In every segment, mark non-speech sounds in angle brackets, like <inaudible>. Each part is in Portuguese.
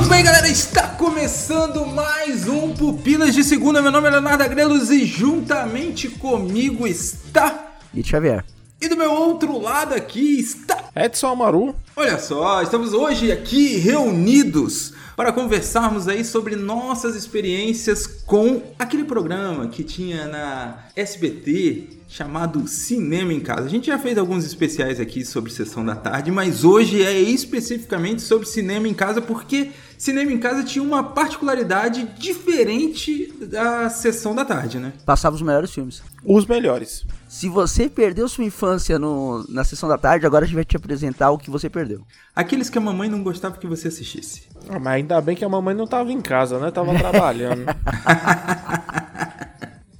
Muito bem, galera, está começando mais um Pupilas de Segunda. Meu nome é Leonardo Agrelos e juntamente comigo está. E Xavier. E do meu outro lado aqui está. Edson Amaru. Olha só, estamos hoje aqui reunidos para conversarmos aí sobre nossas experiências com aquele programa que tinha na SBT chamado Cinema em Casa. A gente já fez alguns especiais aqui sobre Sessão da Tarde, mas hoje é especificamente sobre Cinema em Casa porque Cinema em Casa tinha uma particularidade diferente da Sessão da Tarde, né? Passava os melhores filmes. Os melhores. Se você perdeu sua infância no, na Sessão da Tarde, agora a gente vai te apresentar o que você perdeu. Aqueles que a mamãe não gostava que você assistisse. Ah, mas ainda bem que a mamãe não tava em casa, né? Tava trabalhando. <laughs>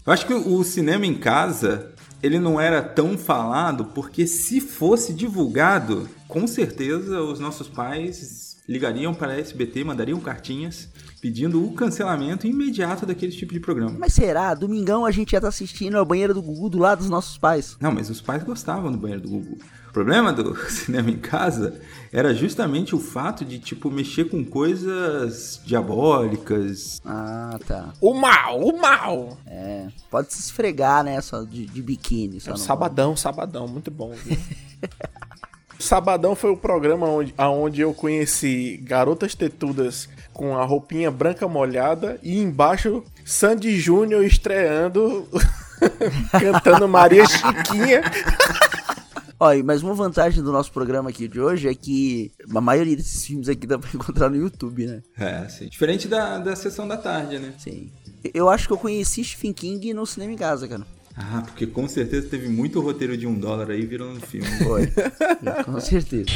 Eu acho que o cinema em casa ele não era tão falado porque se fosse divulgado, com certeza os nossos pais ligariam para a SBT, mandariam cartinhas pedindo o cancelamento imediato daquele tipo de programa. Mas será? Domingão a gente ia estar assistindo ao banheiro do Gugu do lado dos nossos pais. Não, mas os pais gostavam do banheiro do Gugu. O problema do <laughs> cinema em casa era justamente o fato de, tipo, mexer com coisas diabólicas. Ah, tá. o mal, o mal. É. Pode se esfregar, né? Só de, de biquíni. Só É, não- sabadão, sabadão, muito bom. Viu? <laughs> Sabadão foi o programa onde, aonde eu conheci garotas tetudas com a roupinha branca molhada e embaixo Sandy Júnior estreando, <laughs> cantando Maria Chiquinha. <laughs> Olha, mas uma vantagem do nosso programa aqui de hoje é que a maioria desses filmes aqui dá pra <laughs> encontrar no YouTube, né? É, sim. Diferente da, da sessão da tarde, né? Sim. Eu acho que eu conheci Stephen King no cinema em casa, cara. Ah, porque com certeza teve muito roteiro de um dólar aí virando filme. Foi. <laughs> Com certeza.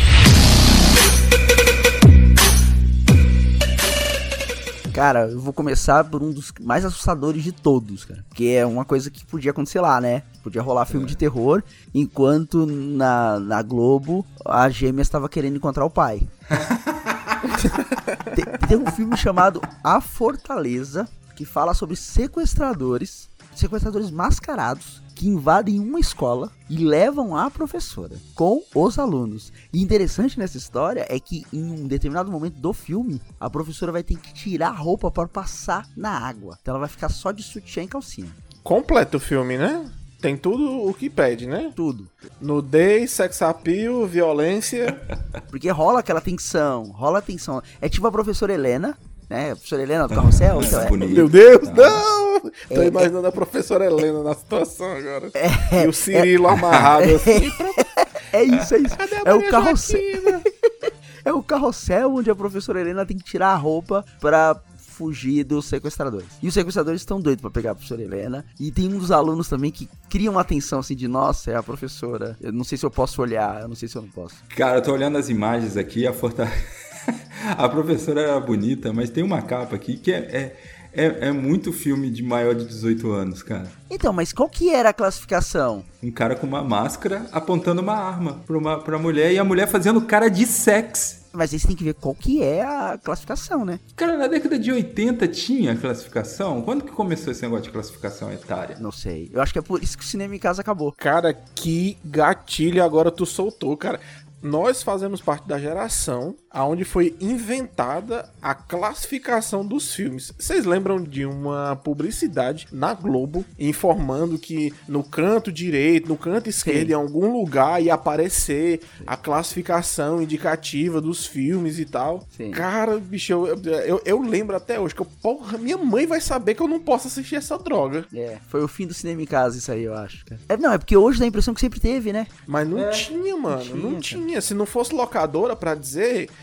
Cara, eu vou começar por um dos mais assustadores de todos, cara. Porque é uma coisa que podia acontecer lá, né? Podia rolar filme de terror, enquanto na, na Globo a gêmea estava querendo encontrar o pai. <laughs> tem, tem um filme chamado A Fortaleza, que fala sobre sequestradores, sequestradores mascarados, que invadem uma escola e levam a professora com os alunos. E interessante nessa história é que em um determinado momento do filme, a professora vai ter que tirar a roupa para passar na água. Então ela vai ficar só de sutiã e calcinha. Completo o filme, né? Tem tudo o que pede, né? Tudo. Nudez, sex appeal, violência. <laughs> Porque rola aquela tensão, rola a tensão. É tipo a professora Helena, né? A professora Helena do Carrossel. então é- bonito. Meu Deus, não! Tô É, imaginando a professora Helena na situação agora. É, e o Cirilo amarrado assim. <laughs> É isso, é isso. Cadê a É o carrossel. <laughs> É o carrossel onde a professora Helena tem que tirar a roupa pra fugir dos sequestradores. E os sequestradores estão doidos pra pegar a professora Helena. E tem um dos alunos também que cria uma atenção assim de, nossa, é a professora. Eu não sei se eu posso olhar, eu não sei se eu não posso. Cara, eu tô olhando as imagens aqui, a fortaleza. <laughs> <laughs> a professora era bonita, mas tem uma capa aqui que é, é, é, é muito filme de maior de 18 anos, cara. Então, mas qual que era a classificação? Um cara com uma máscara apontando uma arma pra, uma, pra mulher e a mulher fazendo cara de sexo. Mas aí você tem que ver qual que é a classificação, né? Cara, na década de 80 tinha classificação? Quando que começou esse negócio de classificação etária? Não sei. Eu acho que é por isso que o cinema em casa acabou. Cara, que gatilho agora tu soltou, cara. Nós fazemos parte da geração aonde foi inventada a classificação dos filmes. Vocês lembram de uma publicidade na Globo informando que no canto direito, no canto esquerdo, Sim. em algum lugar ia aparecer a classificação indicativa dos filmes e tal? Sim. Cara, bicho, eu, eu, eu lembro até hoje que eu, porra, minha mãe vai saber que eu não posso assistir essa droga. É, foi o fim do cinema em casa isso aí, eu acho. Cara. É, não, é porque hoje dá a impressão que sempre teve, né? Mas não É, tinha, mano. tinha, Não tinha. Se não fosse locadora pra dizer,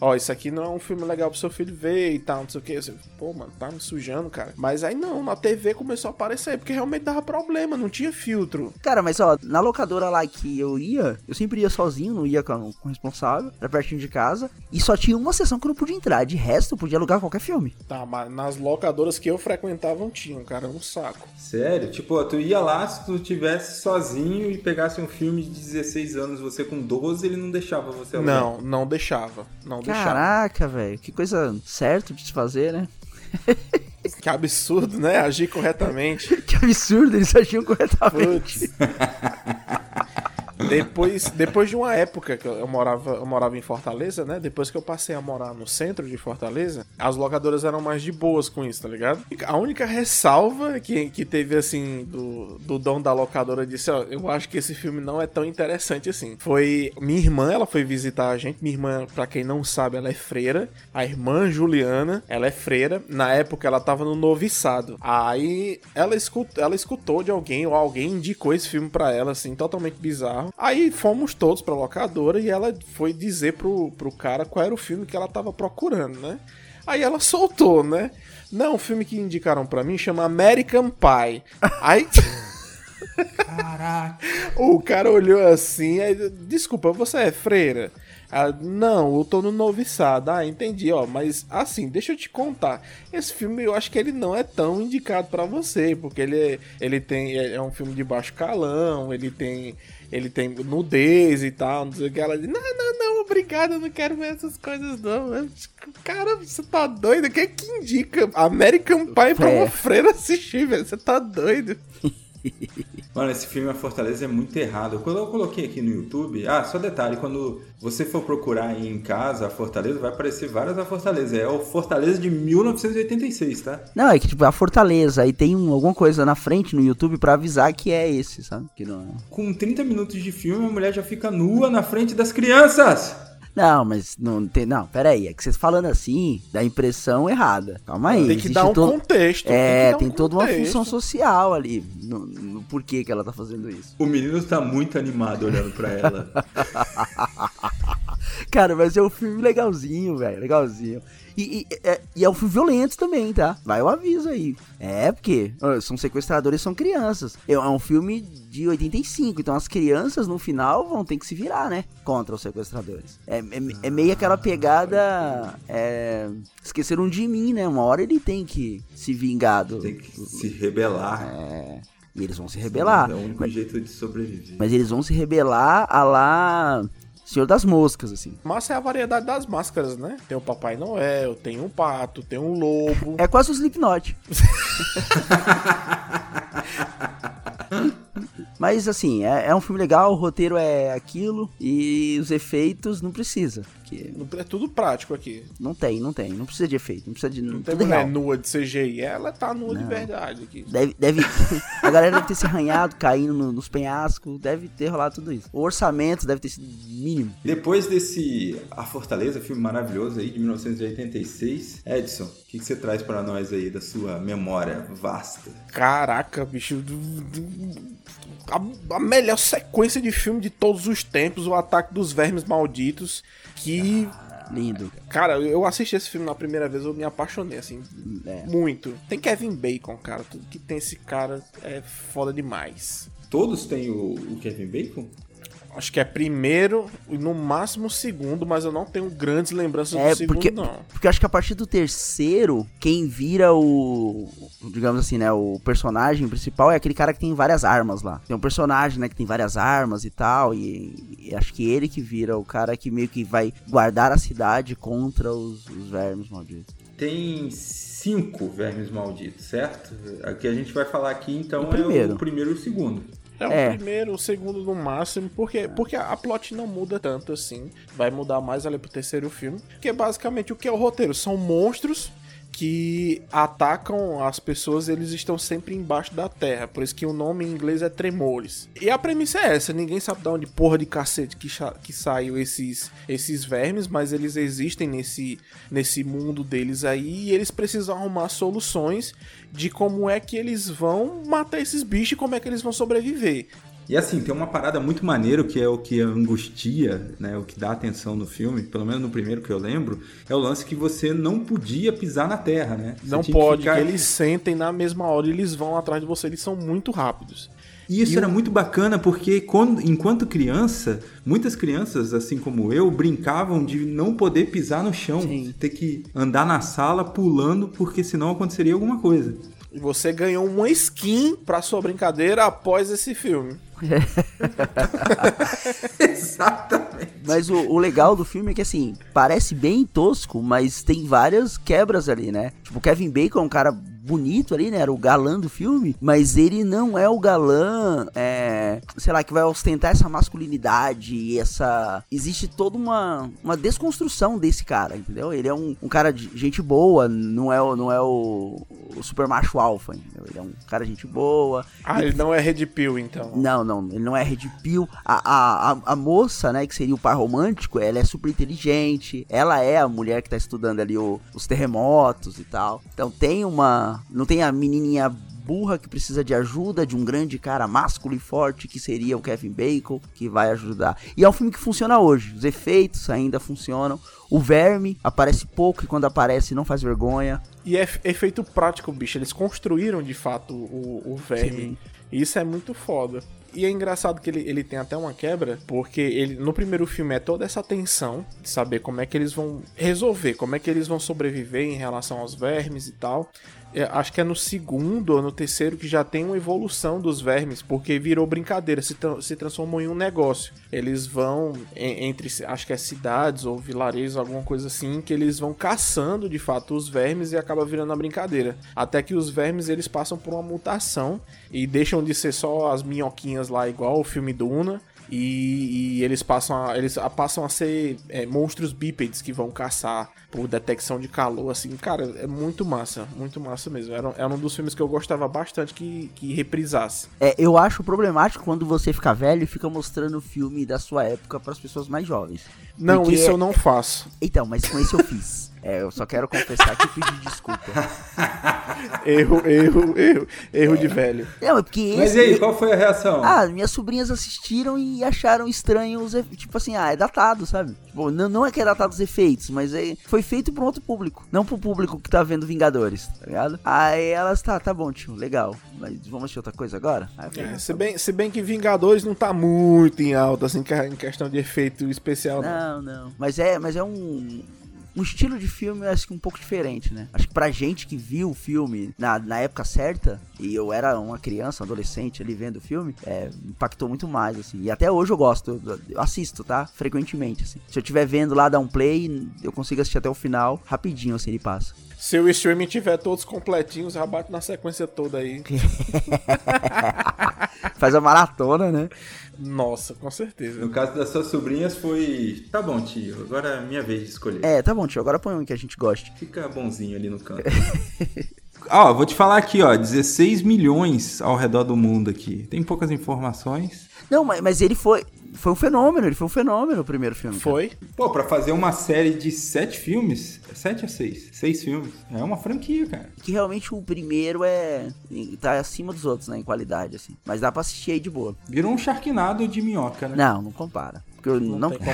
ó, isso aqui não é um filme legal pro seu filho ver e tal, não sei o que. Você, Pô, mano, tá me sujando, cara. Mas aí não, na TV começou a aparecer, porque realmente dava problema, não tinha filtro. Cara, mas ó, na locadora lá que eu ia, eu sempre ia sozinho, não ia com, com o responsável, era pertinho de casa, e só tinha uma sessão que eu não podia entrar, de resto eu podia alugar qualquer filme. Tá, mas nas locadoras que eu frequentava não tinham, cara, um saco. Sério? Tipo, tu ia lá se tu tivesse sozinho e pegasse um filme de 16 anos, você com 12, ele não deixava você alugar. Não, não deixava. Não deixava. Caraca, velho, que coisa certa de se fazer, né? Que absurdo, né? Agir corretamente. <laughs> Que absurdo, eles agiam corretamente. Putz. <laughs> Depois, depois de uma época que eu morava, eu morava em Fortaleza, né? Depois que eu passei a morar no centro de Fortaleza, as locadoras eram mais de boas com isso, tá ligado? A única ressalva que, que teve, assim, do, do dono da locadora disse, ó, eu acho que esse filme não é tão interessante assim. Foi minha irmã, ela foi visitar a gente. Minha irmã, pra quem não sabe, ela é freira. A irmã Juliana, ela é freira. Na época ela tava no noviçado. Aí ela escutou, ela escutou de alguém, ou alguém indicou esse filme pra ela, assim, totalmente bizarro. Aí fomos todos pra locadora e ela foi dizer pro, pro cara qual era o filme que ela tava procurando, né? Aí ela soltou, né? Não, o filme que indicaram para mim chama American Pie. Aí. Caraca. <laughs> o cara olhou assim, aí, desculpa, você é freira? Ela, não, eu tô no noviçado. Ah, entendi, ó. Mas assim, deixa eu te contar. Esse filme eu acho que ele não é tão indicado para você, porque ele, é, ele tem. É, é um filme de baixo calão, ele tem ele tem nudez e tal, não sei o que. Ela diz, não, não, não, obrigado, eu não quero ver essas coisas, não. Eu, cara, você tá doido? Quem é que indica American Pie pra é. uma freira assistir, velho? Você tá doido? <laughs> <laughs> Mano, esse filme A Fortaleza é muito errado. Quando eu coloquei aqui no YouTube, ah, só detalhe, quando você for procurar aí em casa a Fortaleza, vai aparecer várias a Fortaleza. É o Fortaleza de 1986, tá? Não, é que tipo, a Fortaleza, aí tem um, alguma coisa na frente no YouTube para avisar que é esse, sabe? Que não é. Com 30 minutos de filme, a mulher já fica nua na frente das crianças. Não, mas não tem. Não, peraí. É que vocês falando assim, dá a impressão errada. Calma aí. Tem que dar um todo, contexto. É, tem, um toda uma função social ali. No, no, porquê que ela tá fazendo isso. O menino tá muito animado olhando pra ela. <laughs> Cara, mas é um filme legalzinho, velho. Legalzinho. E, e, é, e, é um filme violento também, tá? Vai o aviso aí. É, porque são sequestradores são crianças. É, é um filme de 85, então as crianças no final vão ter que se virar, né? Contra os sequestradores. É, é, é meio aquela pegada. É, esqueceram de mim, né? Uma hora ele tem que se vingar. Do, tem que se rebelar. É. E eles vão se rebelar. É o único mas, jeito de sobreviver. Mas eles vão se rebelar a lá Senhor das Moscas, assim. Massa é a variedade das máscaras, né? Tem o Papai Noel, tem um pato, tem um lobo. É quase o Slipknot. <laughs> Mas assim, é, é, um filme legal, o roteiro é aquilo e os efeitos não precisa. Que é tudo prático aqui. Não tem, não tem. Não precisa de efeito. Não precisa de. Não tem mulher nua de CGI. Ela tá nua não. de verdade aqui. Deve, deve, <laughs> a galera deve ter se arranhado, caindo no, nos penhascos. Deve ter rolado tudo isso. O orçamento deve ter sido mínimo. Depois desse A Fortaleza, filme maravilhoso aí de 1986, Edson, o que, que você traz para nós aí da sua memória vasta? Caraca, bicho a, a, melhor sequência de filme de todos os tempos, O Ataque dos Vermes Malditos, que... Lindo. Cara, eu assisti esse filme na primeira vez, eu me apaixonei, assim, é. muito. Tem Kevin Bacon, cara, tudo que tem esse cara é foda demais. Todos têm o, o Kevin Bacon? Acho que é primeiro e no máximo segundo, mas eu não tenho grandes lembranças é, do segundo, porque, não. Porque acho que a partir do terceiro, quem vira o. Digamos assim, né? O personagem principal é aquele cara que tem várias armas lá. Tem um personagem, né, que tem várias armas e tal. E, e acho que ele que vira o cara que meio que vai guardar a cidade contra os, os vermes malditos. Tem cinco vermes malditos, certo? O que a gente vai falar aqui então o é o primeiro e o segundo. É, é, o primeiro, o segundo no máximo, porque, porque a plot não muda tanto assim. Vai mudar mais ali pro terceiro filme. Que basicamente o que é o roteiro? São monstros que atacam as pessoas, eles estão sempre embaixo da terra. Por isso que o nome em inglês é Tremores. E a premissa é essa: ninguém sabe de onde porra de cacete que, que saiu esses, esses vermes, mas eles existem nesse, nesse mundo deles aí e eles precisam arrumar soluções de como é que eles vão matar esses bichos e como é que eles vão sobreviver. E assim, tem uma parada muito maneiro que é o que angustia, né? O que dá atenção no filme, pelo menos no primeiro que eu lembro, é o lance que você não podia pisar na terra, né? Você não pode, ficar... eles sentem na mesma hora e eles vão atrás de você, eles são muito rápidos. E isso e era muito bacana porque quando, enquanto criança, muitas crianças, assim como eu, brincavam de não poder pisar no chão, Sim. ter que andar na sala pulando porque senão aconteceria alguma coisa. E você ganhou uma skin para sua brincadeira após esse filme. <laughs> Exatamente. Mas o, o, legal do filme é que, assim, parece bem tosco, mas tem várias quebras ali, né? Tipo, Kevin Bacon é um cara bonito ali, né? Era o galã do filme, mas ele não é o galã é, sei lá, que vai ostentar essa masculinidade e essa. Existe toda uma, uma desconstrução desse cara, entendeu? Ele é um, um cara de gente boa, não é, o- não é o, o super macho alfa, entendeu? Ele é um cara de gente boa. Ah, ele não é Red Pill, então. Não, não, ele não é red pill. A, a, a, a moça, né, que seria o par romântico, ela é super inteligente. Ela é a mulher que tá estudando ali o- os terremotos e tal. Então tem uma. Não tem a menininha burra que precisa de ajuda de um grande cara másculo e forte que seria o Kevin Bacon que vai ajudar. E é um filme que funciona hoje. Os efeitos ainda funcionam. O verme aparece pouco e quando aparece não faz vergonha. E é efeito prático, bicho. Eles construíram de fato o, o verme. Sim. E isso é muito foda. E é engraçado que ele, ele tem até uma quebra, porque ele no primeiro filme é toda essa tensão de saber como é que eles vão resolver, como é que eles vão sobreviver em relação aos vermes e tal. É, acho que é no segundo ou no terceiro que já tem uma evolução dos vermes, porque virou brincadeira, se, tra- se transformou em um negócio. Eles vão em- entre, acho que é cidades ou vilarejos, alguma coisa assim, que eles vão caçando de fato os vermes e acaba virando uma brincadeira. Até que os vermes eles passam por uma mutação e deixam de ser só as minhoquinhas lá, igual o filme Duna. E, e eles passam a, eles passam a ser é, monstros bípedes que vão caçar por detecção de calor, assim, cara, é muito massa, muito massa mesmo. Era, era um dos filmes que eu gostava bastante que, que reprisasse. É, eu acho problemático quando você fica velho e fica mostrando o filme da sua época para as pessoas mais jovens. Não, isso é- eu não faço. Então, mas com esse eu fiz. É, eu só quero confessar que eu pedi desculpa. <laughs> Erro, erro, erro, erro de velho. Não, é porque Mas esse. e aí, qual foi a reação? Ah, minhas sobrinhas assistiram e acharam estranho os efe- Tipo assim, ah, é datado, sabe? Tipo, não, não é que é datado os efeitos, mas é, foi feito pra um outro público. Não pro público que tá vendo Vingadores, tá ligado? Aí elas, tá, tá bom, tio, legal. Mas vamos assistir outra coisa agora? Falei, É, se, bem, se bem que Vingadores não tá muito em alta, assim, que- em questão de efeito especial. não. Não, não. Mas é, mas é um. Um estilo de filme, acho que um pouco diferente, né? Acho que pra gente que viu o filme na, na época certa, e eu era uma criança, adolescente ali vendo o filme, é, impactou muito mais, assim. E até hoje eu gosto, eu, eu assisto, tá? Frequentemente, assim. Se eu estiver vendo lá, dar um play, eu consigo assistir até o final, rapidinho, assim, ele passa. Se o streaming tiver todos completinhos, já bate na sequência toda aí. <laughs> Faz a maratona, né? Nossa, com certeza. No caso das suas sobrinhas foi. Tá bom, tio, agora é minha vez de escolher. É, tá bom, tio, agora põe um que a gente goste. Fica bonzinho ali no canto. <laughs> Ó, vou te falar aqui, ó, 16 milhões ao redor do mundo aqui. Tem poucas informações. Não, mas, mas ele foi. Foi um fenômeno, ele foi um fenômeno o primeiro filme. cara. Foi? Pô, pra fazer uma série de sete filmes, sete ou seis? Seis filmes. É uma franquia, cara. que realmente o primeiro é tá acima dos outros, né, em qualidade assim. Mas dá pra assistir aí de boa. Virou um charquinado de minhoca, né? Não, não compara. Porque eu não, tem <laughs> como-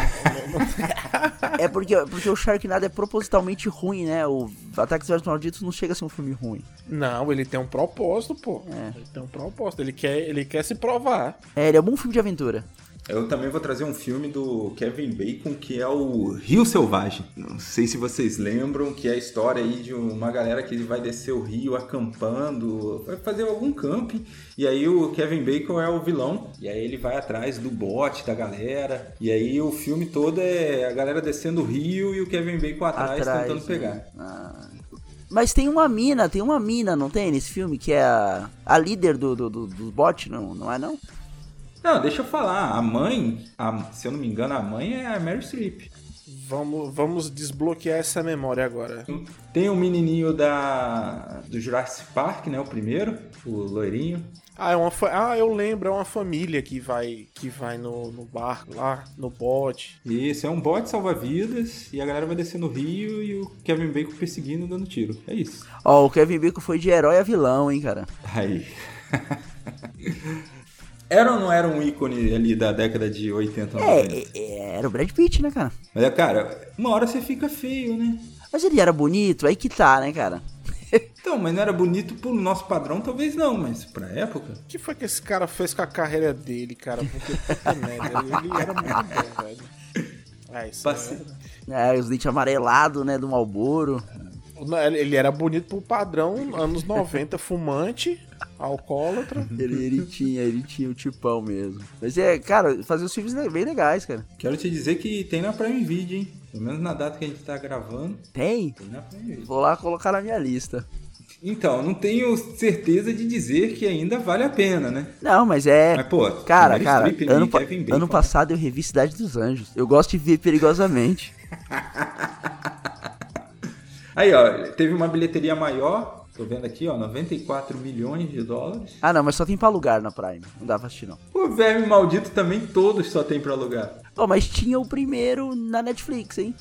não- é porque porque o Sharknado é propositalmente ruim, né? O Ataques dos Malditos não chega a ser um filme ruim. Não, ele tem um propósito, pô. É. Ele tem um propósito. Ele quer, ele quer se provar. É, ele é um bom filme de aventura. Eu também vou trazer um filme do Kevin Bacon que é o Rio Selvagem. Não sei se vocês lembram que é a história aí de uma galera que vai descer o rio acampando, vai fazer algum camping e aí o Kevin Bacon é o vilão e aí ele vai atrás do bote da galera e aí o filme todo é a galera descendo o rio e o Kevin Bacon atrás, tentando né? pegar. Ah. Mas tem uma mina, tem uma mina, não tem nesse filme, que é a, a líder do, do, do, do bot, não, não é não? Não, deixa eu falar, a mãe, a- se eu não me engano, a mãe é a Mary Streep. Vamos, vamos desbloquear essa memória agora. Tem o menininho da do Jurassic Park, né, o primeiro, o loirinho. Ah, é uma fa- ah, eu lembro, é uma família que vai que vai no, no barco lá, no bote. Isso, é um bote salva-vidas e a galera vai descer no rio e o Kevin Bacon perseguindo, dando tiro. É isso. Ó, o Kevin Bacon foi de herói a vilão, hein, cara. Aí. <laughs> era ou não era um ícone ali da década de 80, 90? É, é, é, era o Brad Pitt, né, cara? Mas, é, cara, uma hora você fica feio, né? Mas ele era bonito, aí que tá, né, cara? <laughs> Então, mas não era bonito pro nosso padrão, talvez não, mas pra época. O que foi que esse cara fez com a carreira dele, cara? Porque puta <laughs> merda, ele, era muito bom, velho. É, isso é Passe- verdade. É, os dentes amarelados, né, do Malboro. Ele era bonito pro padrão anos 90, fumante, alcoólatra. <laughs> Ele, ele tinha, ele tinha o tipão mesmo. Mas é, cara, fazer os filmes bem legais, cara. Quero te dizer que tem na Prime Video, hein? Pelo menos na data que a gente tá gravando, Tem? tem na Prime Video. Vou lá colocar na minha lista. Então, não tenho certeza de dizer que ainda vale a pena, né? Não, mas é. Mas, pô, cara, cara, Streep, ano, pa- Bacon, ano né? passado eu revi Cidade dos Anjos. Eu gosto de ver perigosamente. <laughs> Aí, ó, teve uma bilheteria maior, tô vendo aqui, ó, 94 milhões de dólares. Ah, não, mas só tem pra alugar na Prime. Não dá pra assistir, não. O Verme Maldito também todos só tem pra alugar. Ó, mas tinha o primeiro na Netflix, hein?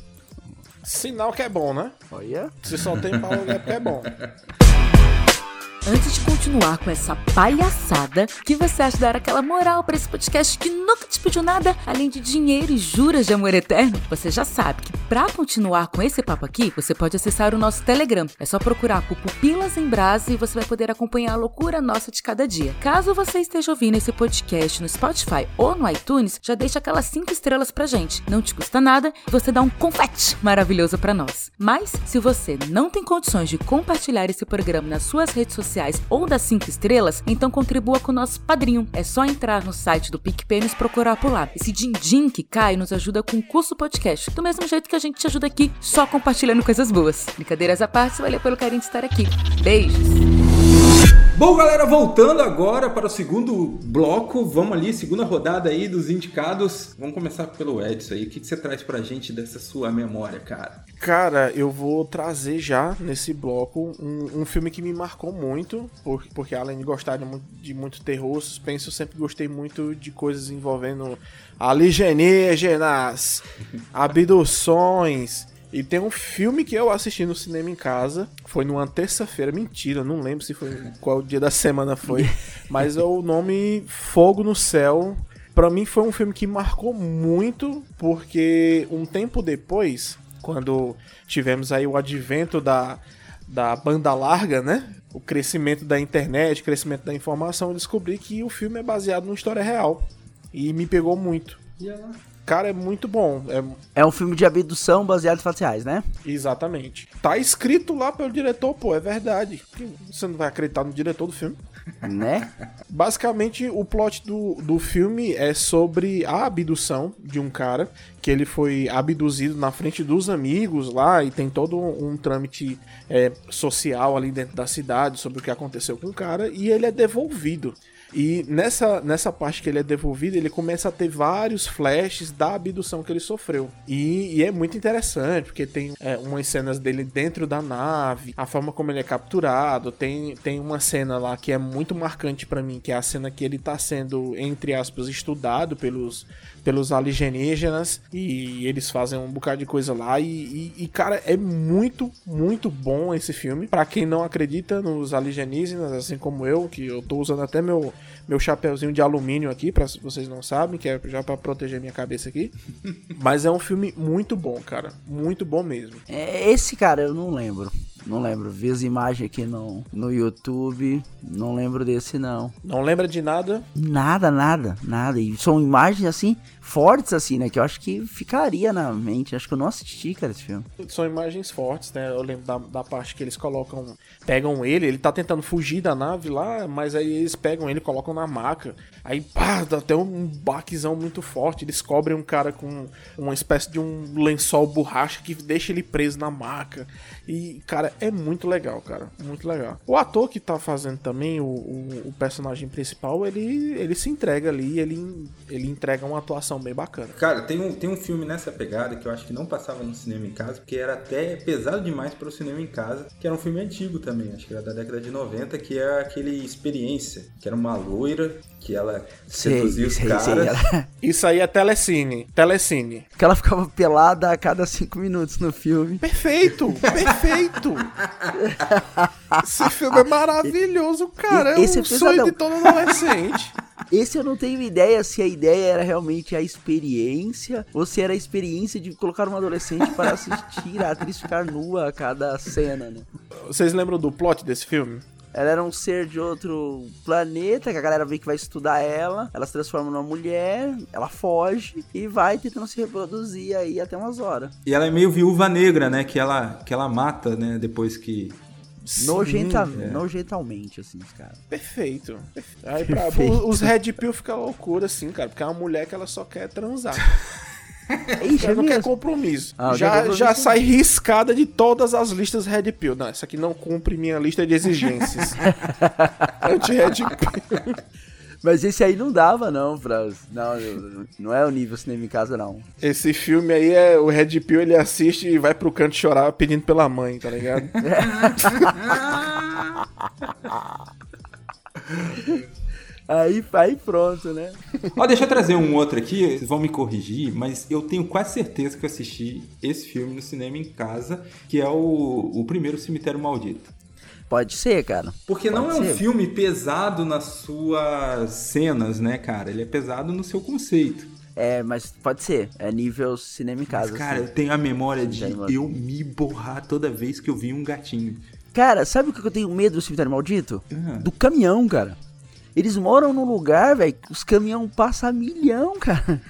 Sinal que é bom, né? Olha. Se só tem pau é porque é bom. <laughs> Antes de continuar com essa palhaçada, que você acha dar aquela moral pra esse podcast que nunca te pediu nada além de dinheiro e juras de amor eterno? Você já sabe que pra continuar com esse papo aqui, você pode acessar o nosso Telegram. É só procurar por Pupilas em Brasa e você vai poder acompanhar a loucura nossa de cada dia. Caso você esteja ouvindo esse podcast no Spotify ou no iTunes, já deixa aquelas 5 estrelas pra gente. Não te custa nada e você dá um confete maravilhoso pra nós. Mas, se você não tem condições de compartilhar esse programa nas suas redes sociais ou das 5 estrelas, então contribua com o nosso padrinho. É só entrar no site do PicPay e nos procurar por lá. Esse din-din que cai nos ajuda com o custo podcast, do mesmo jeito que a gente te ajuda aqui, só compartilhando coisas boas. Brincadeiras à parte, valeu pelo carinho de estar aqui. Beijos! Bom, galera, voltando agora para o segundo bloco, vamos ali, segunda rodada aí dos indicados. Vamos começar pelo Edson aí. O que, que você traz pra gente dessa sua memória, cara? Cara, eu vou trazer já nesse bloco um, um filme que me marcou muito, por- porque além de gostar de muito, de muito terror, suspense, eu sempre gostei muito de coisas envolvendo alienígenas, <laughs> abduções. E tem um filme que eu assisti no cinema em casa, foi numa terça-feira, mentira, não lembro se foi qual dia da semana foi, <laughs> mas é o nome Fogo no Céu. Pra mim foi um filme que marcou muito, porque um tempo depois, quando tivemos aí o advento da, da banda larga, né? O crescimento da internet, o crescimento da informação, eu descobri que o filme é baseado numa história real. E me pegou muito. Cara, é muito bom. É É um filme de abdução baseado em fatos reais, né? Exatamente. Tá escrito lá pelo diretor, pô, é verdade. Você não vai acreditar no diretor do filme. Né? Basicamente, o plot do, do filme é sobre a abdução de um cara, que ele foi abduzido na frente dos amigos lá, e tem todo um trâmite é, social ali dentro da cidade sobre o que aconteceu com o cara, e ele é devolvido. E nessa, nessa parte que ele é devolvido, ele começa a ter vários flashes da abdução que ele sofreu. E, e é muito interessante, porque tem é, umas cenas dele dentro da nave, a forma como ele é capturado. Tem, tem uma cena lá que é muito marcante pra mim, que é a cena que ele tá sendo, entre aspas, estudado pelos, pelos alienígenas. E eles fazem um bocado de coisa lá. E, e- e, cara, é muito, muito bom esse filme. Pra quem não acredita nos alienígenas, assim como eu, que eu tô usando até meu, meu chapéuzinho de alumínio aqui, pra se vocês não sabem, que é já pra proteger minha cabeça aqui. <laughs> Mas é um filme muito bom, cara. Muito bom mesmo. É, esse cara eu não lembro. Não lembro. Vi as imagens aqui no, no YouTube. Não lembro desse, não. Não lembra de nada? Nada, nada, nada. E são imagens assim, fortes assim, né? Que eu acho que ficaria na mente. Acho que eu não assisti, cara, esse filme. São imagens fortes, né? Eu lembro da, da parte que eles colocam. Pegam ele, ele tá tentando fugir da nave lá, mas aí eles pegam ele e colocam na maca. Aí, pá, dá até um baquezão muito forte. Eles cobrem um cara com uma espécie de um lençol borracha que deixa ele preso na maca. E, cara, é muito legal, cara. Muito legal. O ator que tá fazendo também, o, o, o personagem principal, ele, ele se entrega ali, ele, ele entrega uma atuação bem bacana. Cara, tem um, tem um filme nessa pegada que eu acho que não passava no cinema em casa, porque era até pesado demais para o cinema em casa, que era um filme antigo também, acho que era da década de 90, que é aquele Experiência, que era uma loira, que ela seduzia os sei, caras. sei. Ela, <laughs> Isso aí é telecine. Telecine. que ela ficava pelada a cada cinco minutos no filme. Perfeito! Perfeito! Esse filme é maravilhoso, cara. É Esse um é sonho pesadão. de todo adolescente. <laughs> Esse eu não tenho ideia se a ideia era realmente a experiência ou se era a experiência de colocar uma adolescente para assistir a atriz ficar nua a cada cena, né? Vocês lembram do plot desse filme? Ela era um ser de outro planeta, que a galera vê que vai estudar ela, ela se transforma numa mulher, ela foge e vai tentando se reproduzir aí até umas horas. E ela é meio viúva negra, né? Que ela, que ela mata, né? Depois que. Nojenta, é. Nojentalmente, assim, os caras. Perfeito. Aí pra, Perfeito. os Red Pill fica loucura, assim, cara. Porque é uma mulher que ela só quer transar. <laughs> Ixi, Já é não quer compromisso. Ah, já compromisso já sai riscada de todas as listas Red Pill. Não, essa aqui não cumpre minha lista de exigências. <laughs> Anti-Red Pill. Mas esse aí não dava, não, pra. Não, não- não é o nível cinema em casa, não. Esse filme aí é o Red Pill, ele assiste e vai pro canto chorar pedindo pela mãe, tá ligado? <laughs> <laughs> Aí, aí pronto, né? Ó, deixa eu trazer um outro aqui, vocês vão me corrigir, mas eu tenho quase certeza que eu assisti esse filme no cinema em casa, que é o, o primeiro Cemitério Maldito. Pode ser, cara. Porque não é Pode um ser. filme pesado nas suas cenas, né, cara? Ele é pesado no seu conceito. É, mas pode ser. É nível cinema em casa. Mas, cara, eu assim. tenho a memória de eu me borrar toda vez que eu vi um gatinho. Cara, sabe o que eu tenho medo do cemitério maldito? Ah. Do caminhão, cara. Eles moram num lugar, velho, que os caminhão passam a milhão, cara.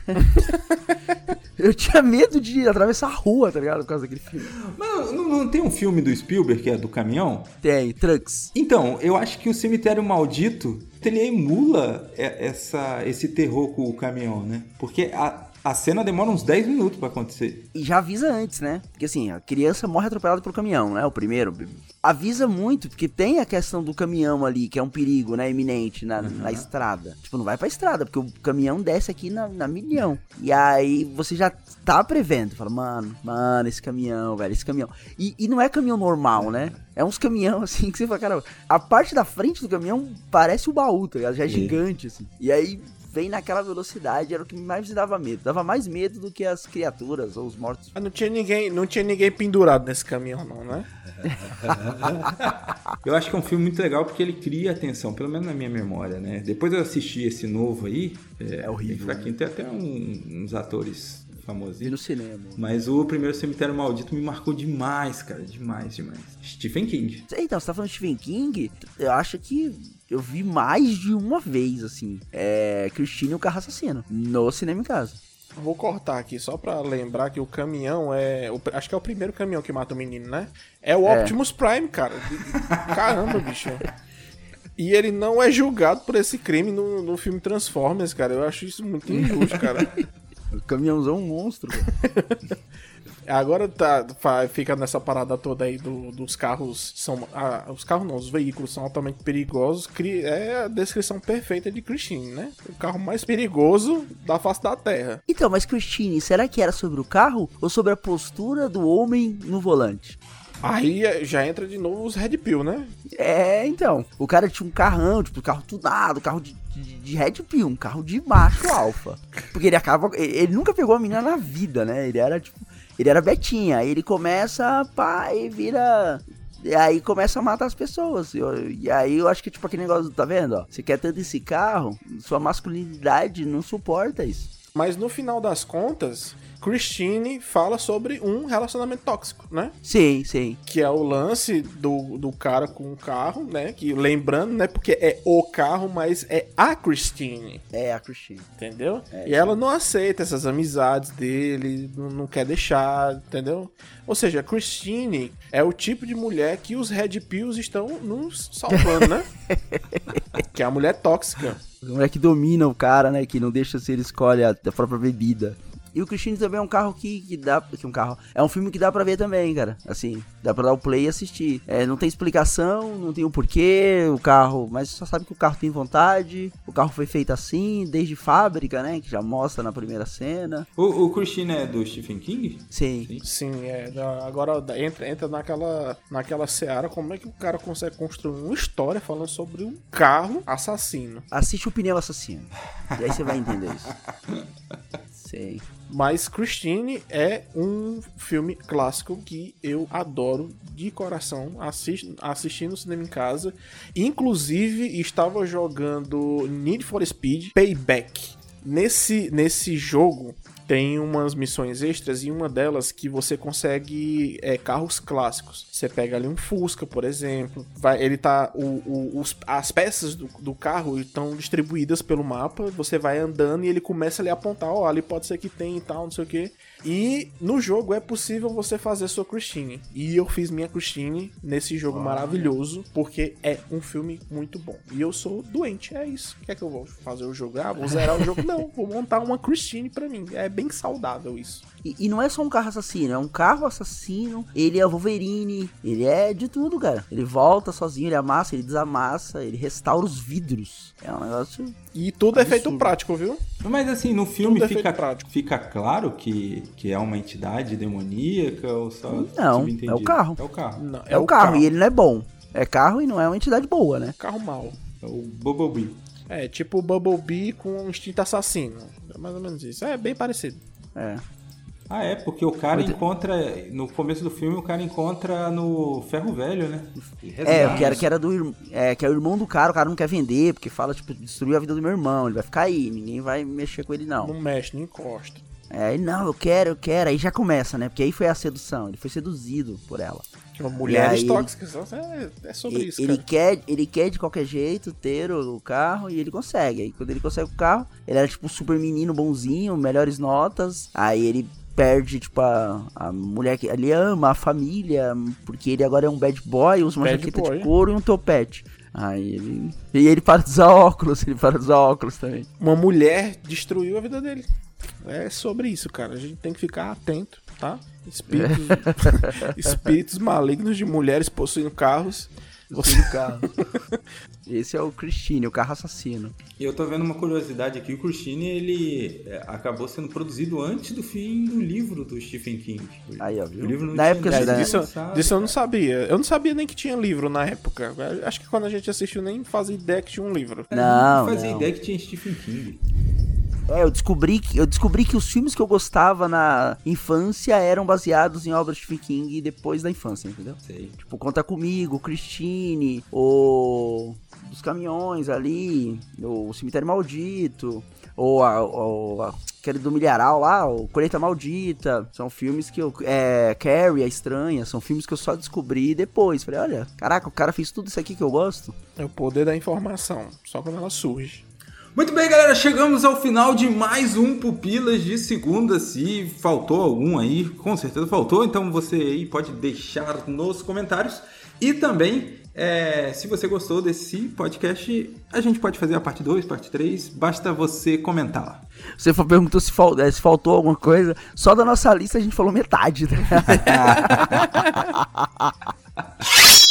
eu tinha medo de atravessar a rua, tá ligado? Por causa daquele filme. Mas não, não tem um filme do Spielberg que é do caminhão? Tem, Trucks. Então, eu acho que o Cemitério Maldito ele emula essa, esse terror com o caminhão, né? Porque a, a cena demora uns 10 minutos pra acontecer. E já avisa antes, né? Porque assim, a criança morre atropelada pelo caminhão, né? O primeiro. Avisa muito, porque tem a questão do caminhão ali, que é um perigo, né? Iminente na, na estrada. Tipo, não vai pra estrada, porque o caminhão desce aqui na, na milhão. E aí você já tá prevendo. Fala, mano, mano, esse caminhão, velho, esse caminhão. E, e não é caminhão normal, né? É uns caminhão <laughs> assim que você fala, cara, a parte da frente do caminhão parece o baú, tá ligado? Já é gigante, assim. E aí vem naquela velocidade, era o que mais me dava medo. Dava mais medo do que as criaturas ou os mortos. Ah, não tinha ninguém, não tinha ninguém pendurado nesse caminhão, não, né? <laughs> Eu acho que é um filme muito legal porque ele cria atenção, pelo menos na minha memória, né? Depois eu assisti esse novo aí. É, É horrível, bem fraquinho, tem até um- uns atores Vi no famosinhos. cinema. Mas o primeiro Cemitério Maldito me marcou demais, cara. Demais, demais. Stephen King. Então, você tá falando de Stephen King? Eu acho que eu vi mais de uma vez, assim. É. Christine e o Carro Assassino. No cinema em casa. Vou cortar aqui só pra lembrar que o caminhão é. o- acho que é o primeiro caminhão que mata o menino, né? É o É. Optimus Prime, cara. Caramba, bicho. <laughs> E ele não é julgado por esse crime no, no filme Transformers, cara. Eu acho isso muito injusto, cara. <laughs> O caminhãozão é um monstro. <laughs> Agora tá, fica nessa parada toda aí do- dos carros são. ah, os carros não, os veículos são altamente perigosos. É a descrição perfeita de Christine, né? O carro mais perigoso da face da Terra. então, mas Christine, será que era sobre o carro ou sobre a postura do homem no volante? Aí eh, já entra de novo os Red Pill, né? É, então. O cara tinha um carrão, tipo, carro tunado, carro de, de, de Red Pill, um carro de macho alfa. Porque ele acaba. Ele ele nunca pegou a menina na vida, né? Ele era, tipo. Ele era Betinha. Aí ele começa, pá, e vira. E aí começa a matar as pessoas. E E aí eu acho que, tipo, aquele negócio, tá vendo? Ó, você quer tanto esse carro, sua masculinidade não suporta isso. Mas no final das contas, Christine fala sobre um relacionamento tóxico, né? Sim, sim. Que é o lance do, do cara com o carro, né? Que lembrando, né? Porque é o carro, mas é a Christine, É a Christine. entendeu? e ela não aceita essas amizades dele, não, não quer deixar, entendeu? Ou seja, a Christine é o tipo de mulher que os Red Pills estão nos salvando, né? <laughs> que é a mulher tóxica. A mulher que domina o cara, né? Que não deixa se ele escolhe a, a própria bebida. E o Christine também é um carro que, que dá. Que um carro. É um filme que dá pra ver também, cara. Assim, dá pra dar o play e assistir. É, não tem explicação, não tem o porquê, o carro. Mas só sabe que o carro tem vontade. O carro foi feito assim, desde fábrica, né? Que já mostra na primeira cena. O, o Christine é do Stephen King? Sim. Sim, é. já- Agora entra, entra naquela, naquela seara, como é que o cara consegue construir uma história falando sobre um carro assassino. Assiste o pneu assassino. E aí você vai entender isso. <laughs> Sei. Mas Christine é um filme clássico que eu adoro de coração, assistindo no cinema em casa. Inclusive, estava jogando Need for Speed Payback. Nesse, nesse jogo tem umas missões extras e uma delas que você consegue é, carros clássicos. Você pega ali um Fusca, por exemplo. Vai, ele tá. O, o- os- as peças do, do carro estão distribuídas pelo mapa. Você vai andando e ele começa ali a apontar, ó, ali pode ser que tem e tal, não sei o que. E no jogo é possível você fazer sua Christine. E eu fiz minha Christine nesse jogo maravilhoso, porque é um filme muito bom. E eu sou doente, é isso. O que é que eu vou fazer o jogo? Ah, vou zerar o jogo? <laughs> Não, vou montar uma Christine pra mim. É bem saudável isso. E, e não é só um carro assassino, é um carro assassino. Ele é o Wolverine, ele é de tudo, cara. Ele volta sozinho, ele amassa, ele desamassa, ele restaura os vidros. É um negócio. E tudo é feito prático, viu? Mas assim, no filme Tudo é fica, feito prático. fica claro que, que é uma entidade demoníaca ou só Não, é o carro. É o carro. Não, É, o carro, e ele não é bom. É carro e não é uma entidade boa, né? Carro mal. É o Bumblebee. É, tipo o Bumblebee com um instinto assassino. É mais ou menos isso. É bem parecido. É. Ah, é, porque o cara Muito- encontra. No começo do filme, o cara encontra no ferro velho, né? Ele É, que era, que era do é, que é o irmão do cara, o cara não quer vender, porque fala, tipo, destruiu a vida do meu irmão, ele vai ficar aí, ninguém vai mexer com ele, não. Não mexe, não encosta. É, ele, não, eu quero, eu quero, aí já começa, né? Porque aí foi a sedução, ele foi seduzido por ela. Tipo, mulheres aí- tóxicas. É, é sobre Ele, isso, ele cara. quer, ele quer de qualquer jeito ter o, o carro e ele consegue. Aí quando ele consegue o carro, ele era tipo um super menino bonzinho, melhores notas. Aí ele perde, tipo, a, a mulher que ele ama, a família, porque ele agora é um bad boy, usa uma Bad jaqueta boy. de couro e um topete. Aí ele. E ele para de usar óculos, ele para de usar óculos também. Uma mulher destruiu a vida dele. É sobre isso, cara. A gente tem que ficar atento, tá? Espíritos, <laughs> espíritos malignos de mulheres possuindo carros. Você do carro. <laughs> Esse é o Christine, o carro assassino. E eu tô vendo uma curiosidade aqui, o Christine, ele é, acabou sendo produzido antes do fim do livro do Stephen King. Aí, ó, viu? O livro não Na época nem da- sido Disso, disso eu não sabia. Eu não sabia nem que tinha livro na época. Acho que quando a gente assistiu nem fazia ideia que tinha um livro. Não, fazia não. ideia que tinha Stephen King. É, eu descobri que eu descobri que os filmes que eu gostava na infância eram baseados em obras de Stephen King depois da infância, entendeu? Sei. Tipo, Conta Comigo, Christine, o dos caminhões ali, o Cemitério Maldito, ou a, o- a- aquele do Milharal lá, o Colheita Maldita. São filmes que eu. É, Carrie, a Estranha, são filmes que eu só descobri depois. Falei, olha, caraca, o cara fez tudo isso aqui que eu gosto. É o poder da informação. Só quando ela surge. Muito bem, galera, chegamos ao final de mais um Pupilas de segunda. Se faltou algum aí, com certeza faltou, então você aí pode deixar nos comentários. E também, é, se você gostou desse podcast, a gente pode fazer a parte 2, parte 3, basta você comentar lá. Você perguntou se, fal- eh, se faltou alguma coisa. Só da nossa lista a gente falou metade. Né? <laughs> <laughs>